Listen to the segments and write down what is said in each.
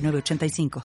985.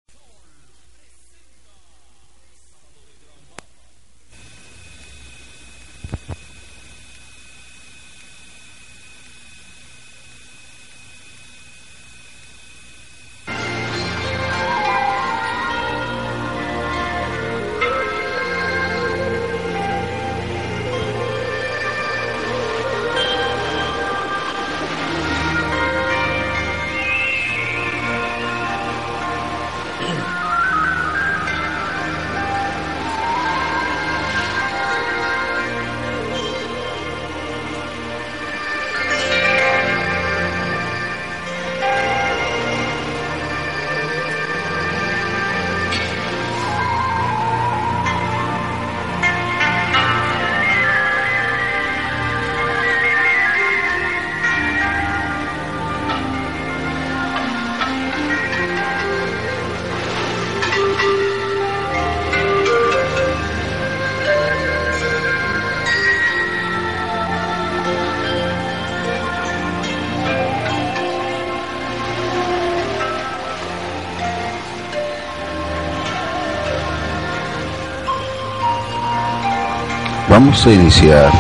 Vamos a iniciar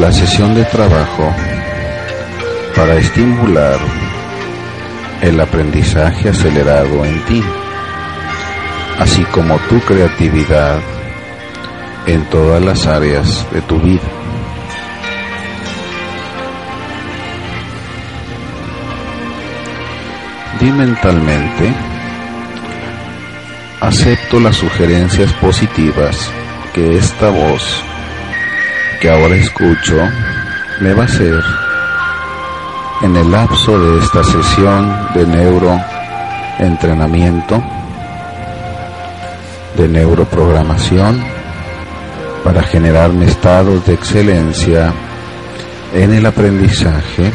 la sesión de trabajo para estimular el aprendizaje acelerado en ti, así como tu creatividad en todas las áreas de tu vida. Di mentalmente, acepto las sugerencias positivas que esta voz que ahora escucho me va a hacer en el lapso de esta sesión de neuroentrenamiento, de neuroprogramación, para generarme estados de excelencia en el aprendizaje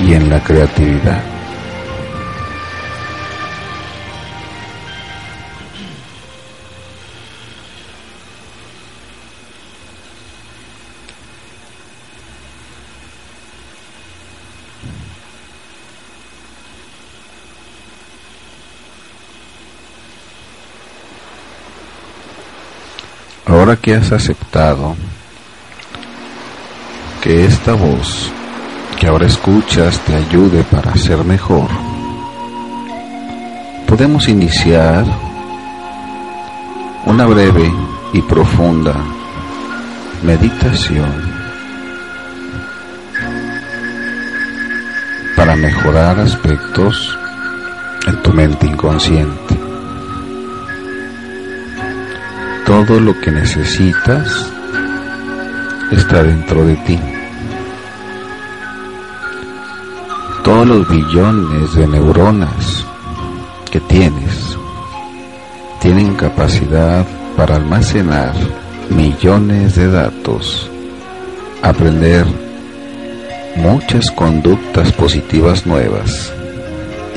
y en la creatividad. Ahora que has aceptado que esta voz que ahora escuchas te ayude para ser mejor, podemos iniciar una breve y profunda meditación para mejorar aspectos en tu mente inconsciente. Todo lo que necesitas está dentro de ti. Todos los billones de neuronas que tienes tienen capacidad para almacenar millones de datos, aprender muchas conductas positivas nuevas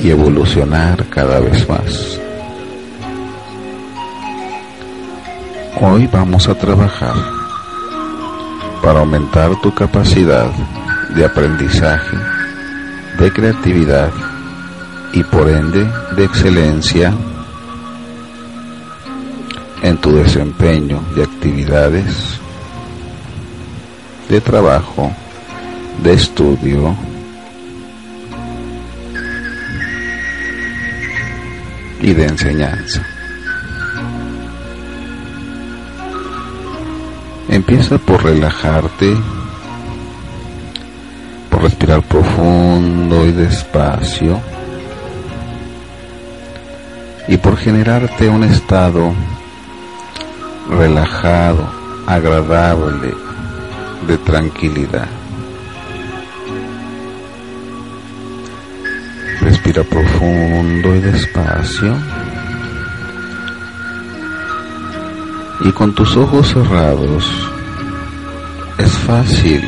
y evolucionar cada vez más. Hoy vamos a trabajar para aumentar tu capacidad de aprendizaje, de creatividad y por ende de excelencia en tu desempeño de actividades de trabajo, de estudio y de enseñanza. Empieza por relajarte, por respirar profundo y despacio y por generarte un estado relajado, agradable, de tranquilidad. Respira profundo y despacio. Y con tus ojos cerrados es fácil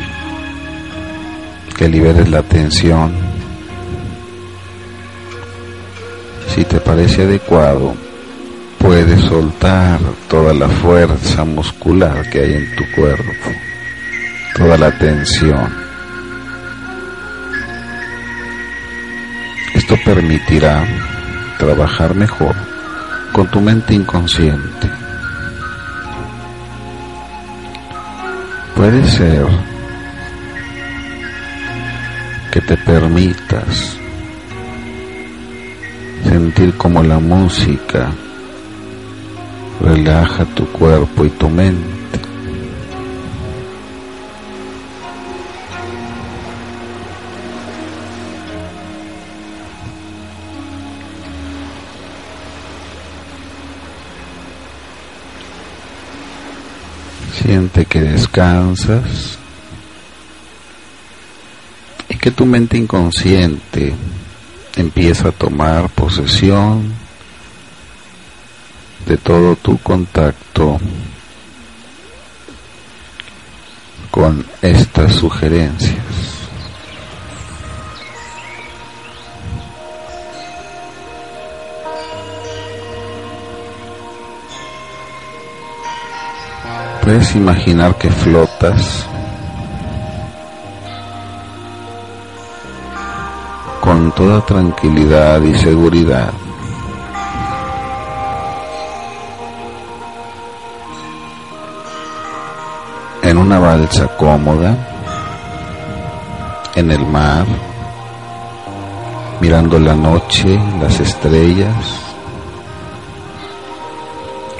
que liberes la tensión. Si te parece adecuado, puedes soltar toda la fuerza muscular que hay en tu cuerpo, toda la tensión. Esto permitirá trabajar mejor con tu mente inconsciente. Puede ser que te permitas sentir como la música relaja tu cuerpo y tu mente. Descansas y que tu mente inconsciente empieza a tomar posesión de todo tu contacto con estas sugerencias. Puedes imaginar que flotas con toda tranquilidad y seguridad en una balsa cómoda, en el mar, mirando la noche, las estrellas,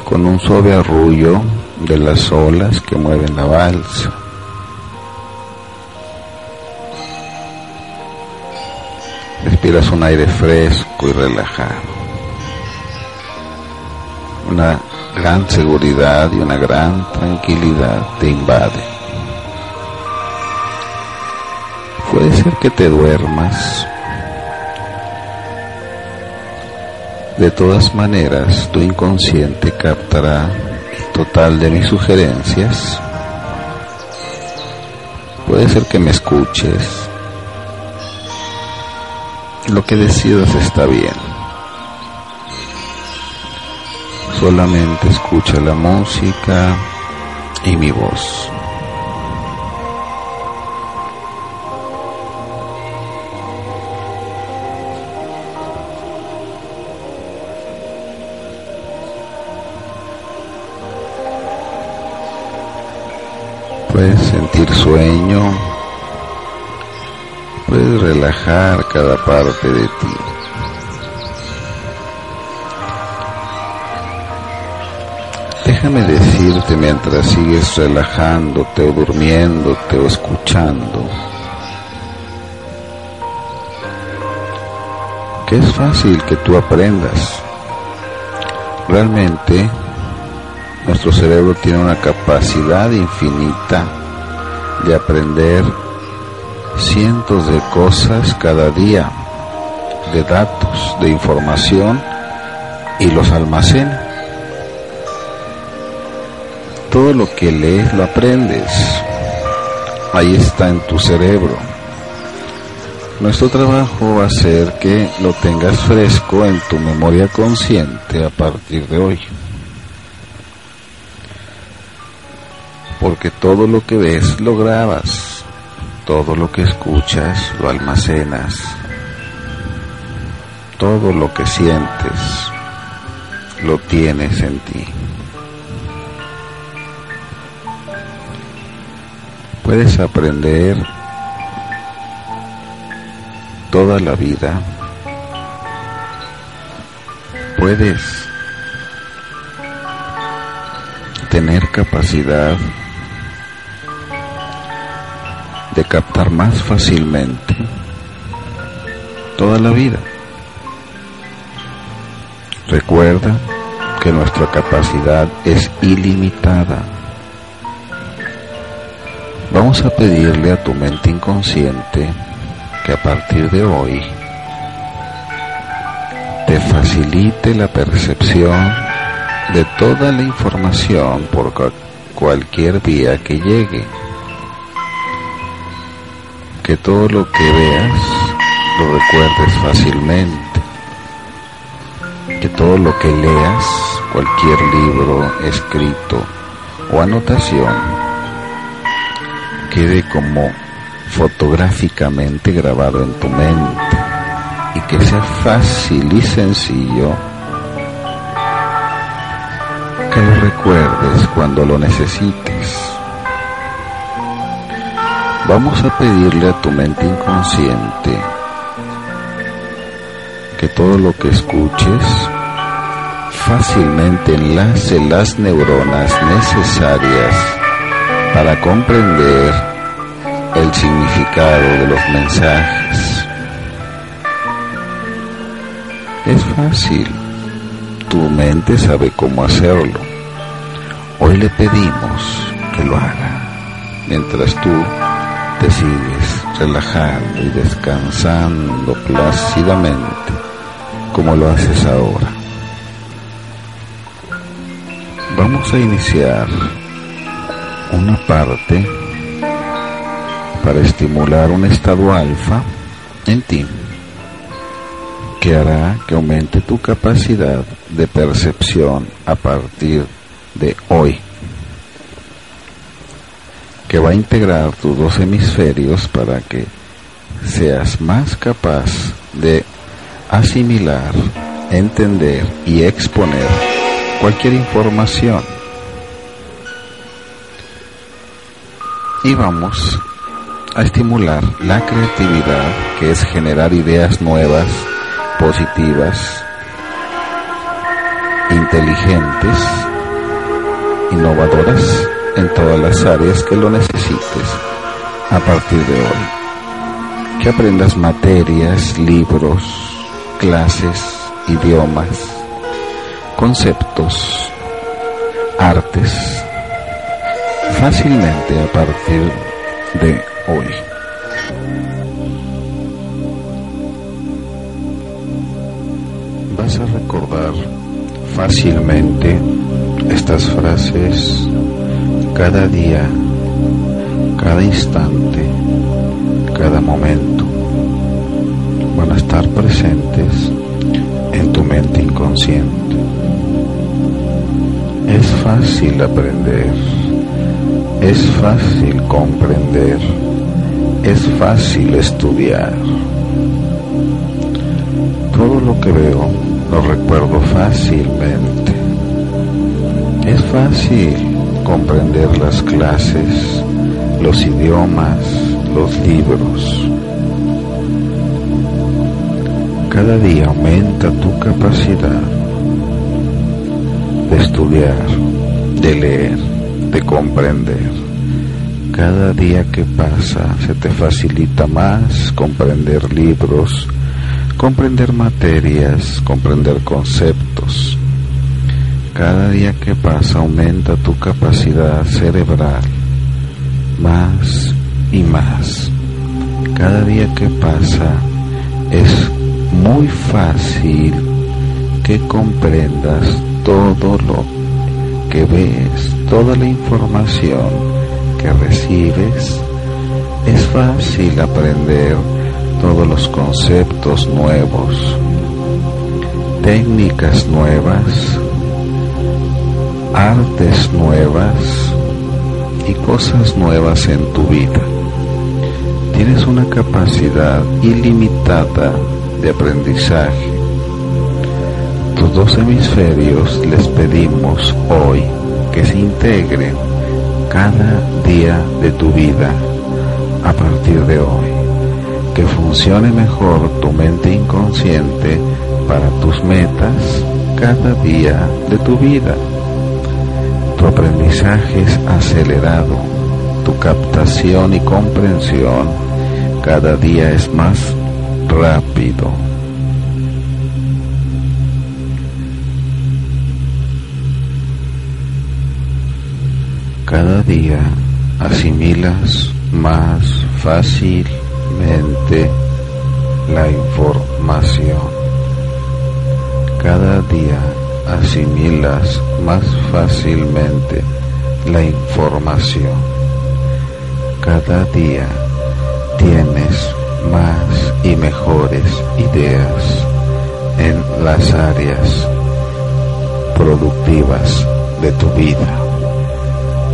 con un suave arrullo de las olas que mueven la balsa. Respiras un aire fresco y relajado. Una gran seguridad y una gran tranquilidad te invade. Puede ser que te duermas. De todas maneras, tu inconsciente captará total de mis sugerencias. Puede ser que me escuches. Lo que decidas está bien. solamente escucha la música y mi voz. Puedes sentir sueño, puedes relajar cada parte de ti. Déjame decirte mientras sigues relajándote o durmiéndote o escuchando que es fácil que tú aprendas. Realmente nuestro cerebro tiene una capacidad infinita de aprender cientos de cosas cada día, de datos, de información y los almacena todo lo que lees lo aprendes. Ahí está en tu cerebro. Nuestro trabajo va a ser que lo tengas fresco en tu memoria consciente a partir de hoy. Porque todo lo que ves lo grabas, todo lo que escuchas lo almacenas, todo lo que sientes lo tienes en ti. Puedes aprender toda la vida. Puedes tener capacidad de captar más fácilmente toda la vida. Recuerda que nuestra capacidad es ilimitada. Vamos a pedirle a tu mente inconsciente que a partir de hoy te facilite la percepción de toda la información por cualquier vía que llegue. Que todo lo que veas lo recuerdes fácilmente. Que todo lo que leas, cualquier libro escrito o anotación, quede como fotográficamente grabado en tu mente y que sea fácil y sencillo que lo recuerdes cuando lo necesites. Vamos a pedirle a tu mente inconsciente que todo lo que escuches fácilmente enlace las neuronas necesarias para comprender el significado de los mensajes. Es fácil, tu mente sabe cómo hacerlo. Hoy le pedimos que lo haga mientras tú te sigues relajando y descansando plácidamente como lo haces ahora. Vamos a iniciar una parte para estimular un estado alfa en ti que hará que aumente tu capacidad de percepción a partir de hoy, que va a integrar tus dos hemisferios para que seas más capaz de asimilar, entender y exponer cualquier información. Y vamos a estimular la creatividad, que es generar ideas nuevas, positivas, inteligentes, innovadoras en todas las áreas que lo necesites a partir de hoy. Que aprendas materias, libros, clases, idiomas, conceptos, artes, fácilmente a partir de hoy. Vas a recordar fácilmente estas frases cada día, cada instante, cada momento. Van a estar presentes en tu mente inconsciente. Es fácil aprender, es fácil comprender, es fácil estudiar. Todo lo que veo lo recuerdo fácilmente. Fácil comprender las clases, los idiomas, los libros. Cada día aumenta tu capacidad de estudiar, de leer, de comprender. Cada día que pasa se te facilita más comprender libros, comprender materias, comprender conceptos. Cada día que pasa aumenta tu capacidad cerebral más y más. Cada día que pasa es muy fácil que comprendas todo lo que ves, toda la información que recibes. Es fácil aprender todos los conceptos nuevos, técnicas nuevas, artes nuevas y cosas nuevas en tu vida. Tienes una capacidad ilimitada de aprendizaje. Tus dos hemisferios les pedimos hoy que se integren cada día de tu vida a partir de hoy que funcione mejor tu mente inconsciente para tus metas cada día de tu vida. Tu aprendizaje es acelerado, tu captación y comprensión cada día es más rápido. Cada día asimilas más fácil la información. cada día asimilas más fácilmente la información. Cada día tienes más y mejores ideas en las áreas productivas de tu vida.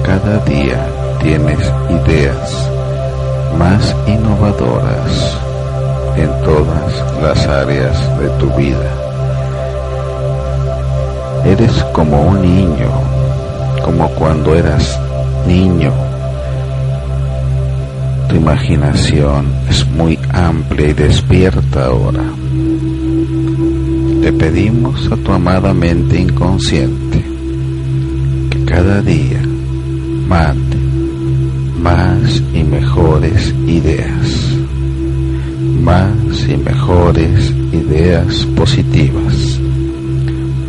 Cada día tienes ideas más innovadoras en todas las áreas de tu vida. Eres como un niño, como cuando eras niño. Tu imaginación es muy amplia y despierta ahora. Le pedimos a tu amada mente inconsciente que cada día mande más y mejores ideas más y mejores ideas positivas,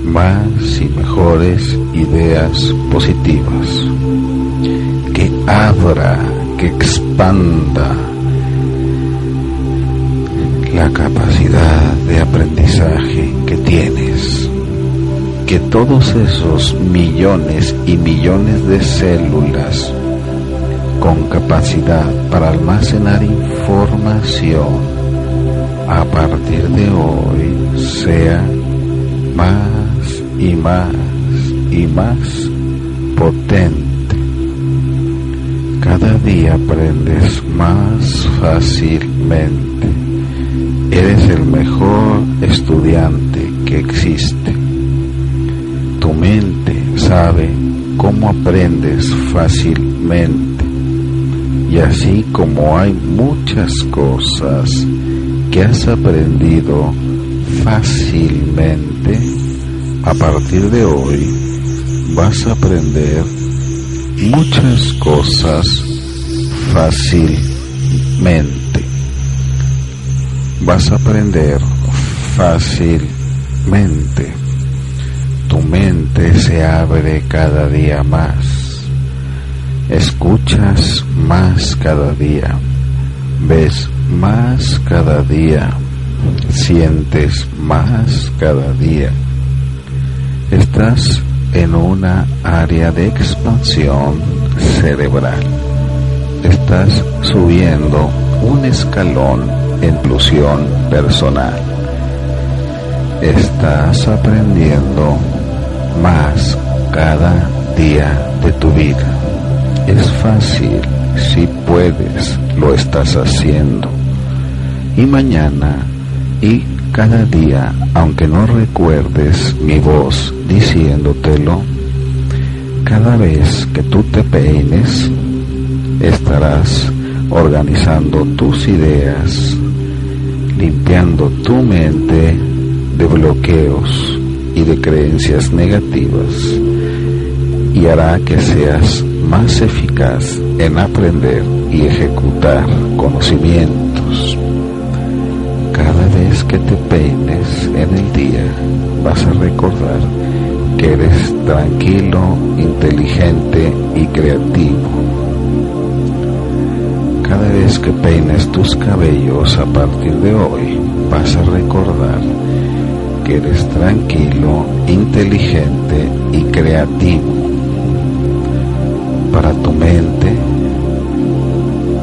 más y mejores ideas positivas, que abra, que expanda la capacidad de aprendizaje que tienes, que todos esos millones y millones de células con capacidad para almacenar información a partir de hoy sea más y más y más potente. Cada día aprendes más fácilmente. Eres el mejor estudiante que existe. Tu mente sabe cómo aprendes fácilmente. Y así como hay muchas cosas que has aprendido fácilmente, a partir de hoy vas a aprender muchas cosas fácilmente. Vas a aprender fácilmente. Tu mente se abre cada día más. Escuchas más cada día. Ves más cada día, sientes más cada día. Estás en una área de expansión cerebral. Estás subiendo un escalón en inclusión personal. Estás aprendiendo más cada día de tu vida. Es fácil si puedes, lo estás haciendo. Y mañana y cada día, aunque no recuerdes mi voz diciéndotelo, cada vez que tú te peines, estarás organizando tus ideas, limpiando tu mente de bloqueos y de creencias negativas y hará que seas más eficaz en aprender y ejecutar conocimientos. Cada vez que te peines en el día vas a recordar que eres tranquilo, inteligente y creativo. Cada vez que peines tus cabellos a partir de hoy vas a recordar que eres tranquilo, inteligente y creativo para tu mente,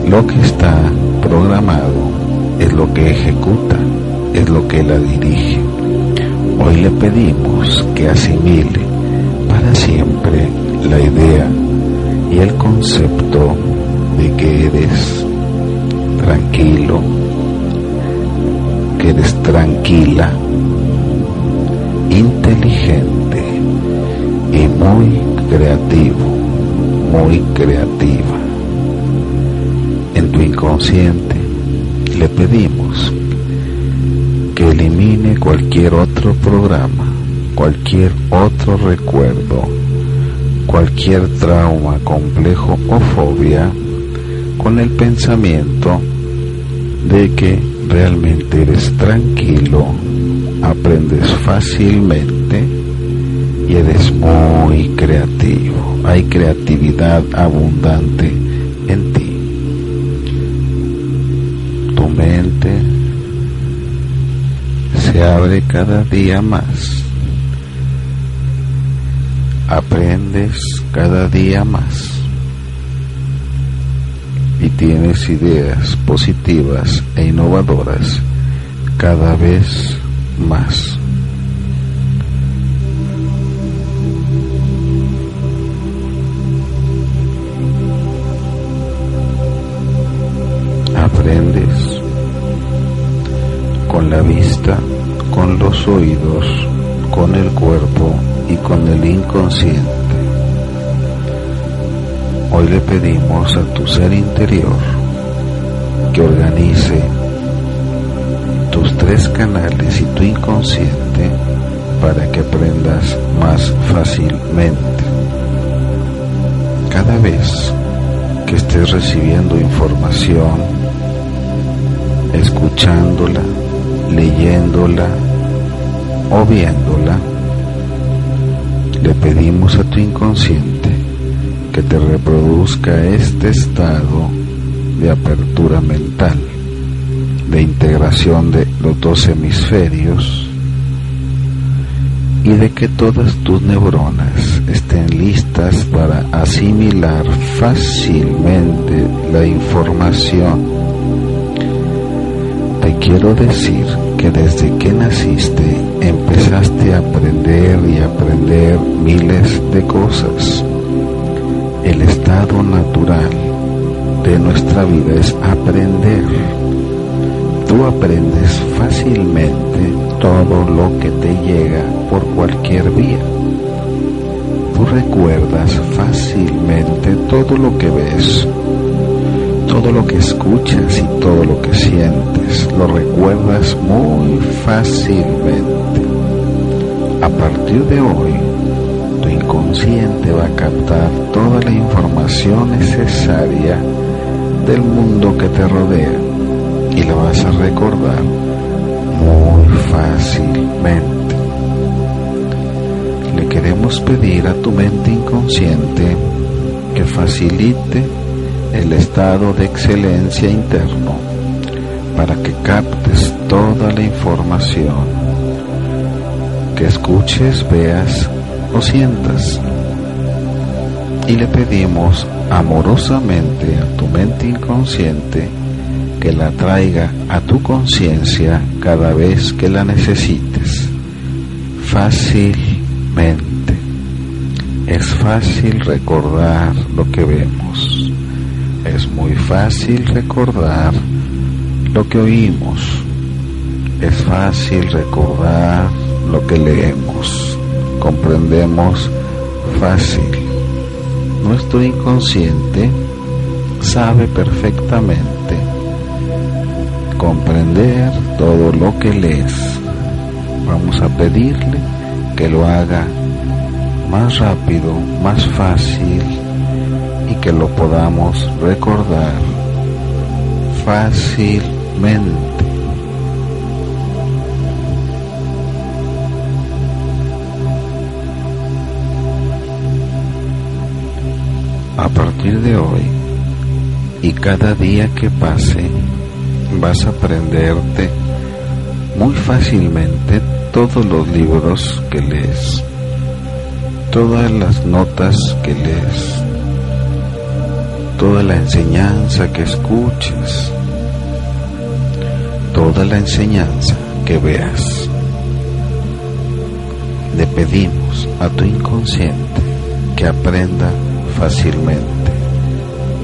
lo que está programado es lo que ejecuta, es lo que la dirige. Hoy le pedimos que asimile para siempre la idea y el concepto de que eres tranquilo, que eres tranquila, inteligente y muy creativo muy creativa. En tu inconsciente le pedimos elimine cualquier otro programa, cualquier otro recuerdo, cualquier trauma, complejo o fobia con el pensamiento de que realmente eres tranquilo, aprendes fácilmente y eres muy creativo hay creatividad abundante en ti. Se abre cada día más aprendes cada día más y tienes ideas positivas e innovadoras cada vez más. Aprendes con la vista, con los oídos, con el cuerpo y con el inconsciente. Hoy le pedimos a tu ser interior que organice tus tres canales y tu inconsciente para que aprendas más fácilmente. Cada vez que estés recibiendo información, escuchándola, leyéndola o viéndola, le pedimos a tu inconsciente que te reproduzca este estado de apertura mental, de integración de los dos hemisferios y de que todas tus neuronas estén listas para asimilar fácilmente la información. Te quiero decir que desde que naciste empezaste a aprender y aprender miles de cosas. El estado natural de nuestra vida es aprender. Tú aprendes fácilmente todo lo que te llega por cualquier vía. Tú recuerdas fácilmente todo lo que ves todo lo que escuchas y todo lo que sientes lo recuerdas muy fácilmente. A partir de hoy, tu inconsciente va a captar toda la información necesaria del mundo que te rodea y lo vas a recordar muy fácilmente. Le queremos pedir a tu mente inconsciente que facilite el estado de excelencia interno para que captes toda la información que escuches, veas o sientas. Y le pedimos amorosamente a tu mente inconsciente que la traiga a tu conciencia cada vez que la necesites, fácilmente. Es fácil recordar lo que vemos es muy fácil recordar lo que oímos. Es fácil recordar lo que leemos. Comprendemos fácil. Nuestro inconsciente sabe perfectamente comprender todo lo que lees. Vamos a pedirle que lo haga más rápido, más fácil y que lo podamos recordar fácilmente. A partir de hoy y cada día que pase, vas a aprenderte muy fácilmente todos los libros que lees, todas las notas que lees, toda la enseñanza que escuches, toda la enseñanza que veas. Le pedimos a tu inconsciente que aprenda fácilmente,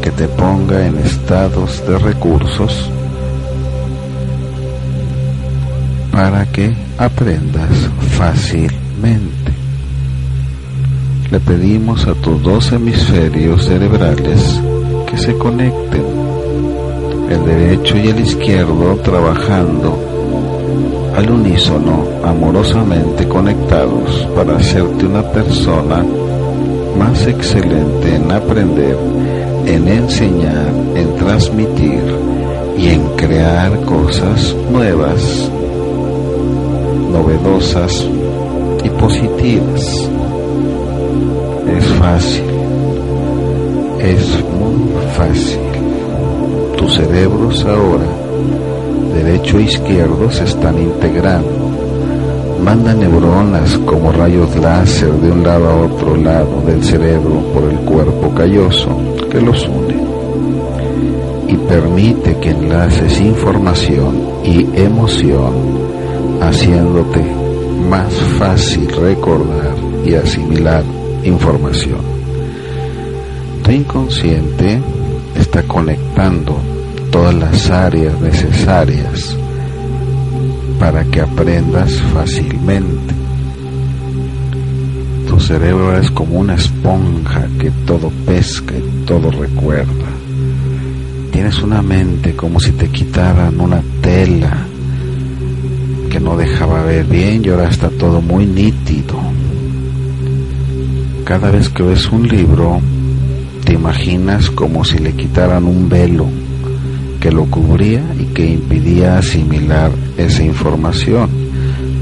que te ponga en estados de recursos para que aprendas fácilmente. Le pedimos a tus dos hemisferios cerebrales se conecten, el derecho y el izquierdo trabajando al unísono, amorosamente conectados para hacerte una persona más excelente en aprender, en enseñar, en transmitir y en crear cosas nuevas, novedosas y positivas. Es fácil, es muy fácil. Tus cerebros ahora, derecho e izquierdo, se están integrando. manda neuronas como rayos láser de un lado a otro lado del cerebro por el cuerpo calloso que los une y permite que enlaces información y emoción haciéndote más fácil recordar y asimilar información. Tu inconsciente está conectando todas las áreas necesarias para que aprendas fácilmente. Tu cerebro es como una esponja que todo pesca y todo recuerda. Tienes una mente como si te quitaran una tela que no dejaba ver bien y ahora está todo muy nítido. Cada vez que ves un libro, te imaginas como si le quitaran un velo que lo cubría y que impedía asimilar esa información.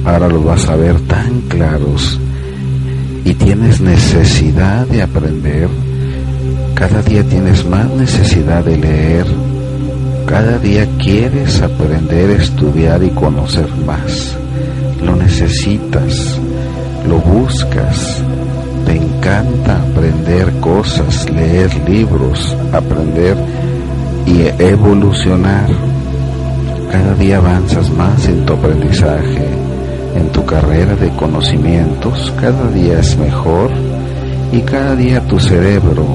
Ahora lo vas a ver tan claros y tienes necesidad de aprender. Cada día tienes más necesidad de leer. Cada día quieres aprender, estudiar y conocer más. Lo necesitas, lo buscas. Te encanta aprender cosas, leer libros, aprender y evolucionar. Cada día avanzas más en tu aprendizaje, en tu carrera de conocimientos, cada día es mejor y cada día tu cerebro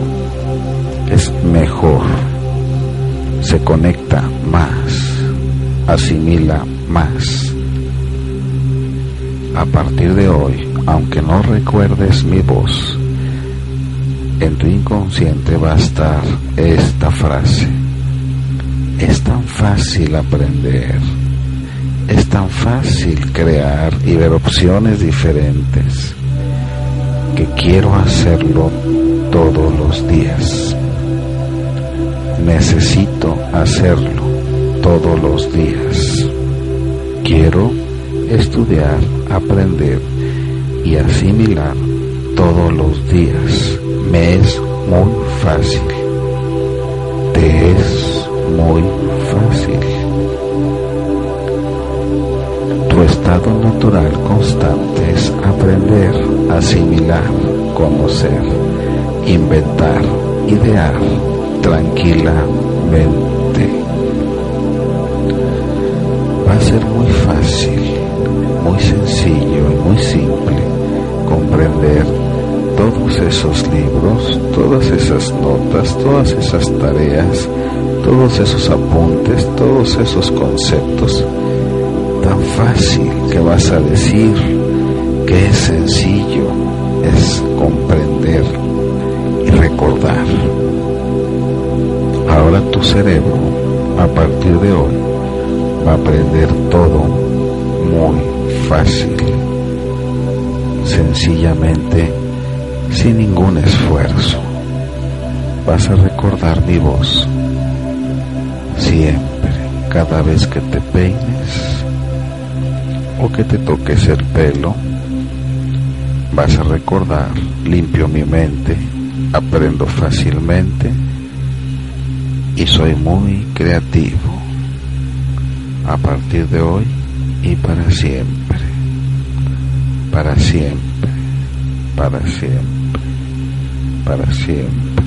es mejor, se conecta más, asimila más. A partir de hoy, aunque no recuerdes mi voz, en tu inconsciente va a estar esta frase es tan fácil aprender, es tan fácil crear y ver opciones diferentes que quiero hacerlo todos los días. Necesito hacerlo todos los días. Quiero estudiar, aprender y asimilar todos los días. Me es muy fácil. Te es muy fácil. Tu estado natural constante es aprender, asimilar, conocer, inventar, idear tranquilamente. Va a ser muy fácil, muy sencillo y muy simple comprender todos esos libros, todas esas notas, todas esas tareas, todos esos apuntes, todos esos conceptos, tan fácil que vas a decir que es sencillo, es comprender y recordar. Ahora tu cerebro, a partir de hoy, va a aprender todo muy fácil, sencillamente, sin ningún esfuerzo. Vas a recordar mi voz siempre, cada vez que te peines o que te toques el pelo, vas a recordar, limpio mi mente, aprendo fácilmente y soy muy creativo a partir de hoy y para siempre, para siempre, para siempre, siempre.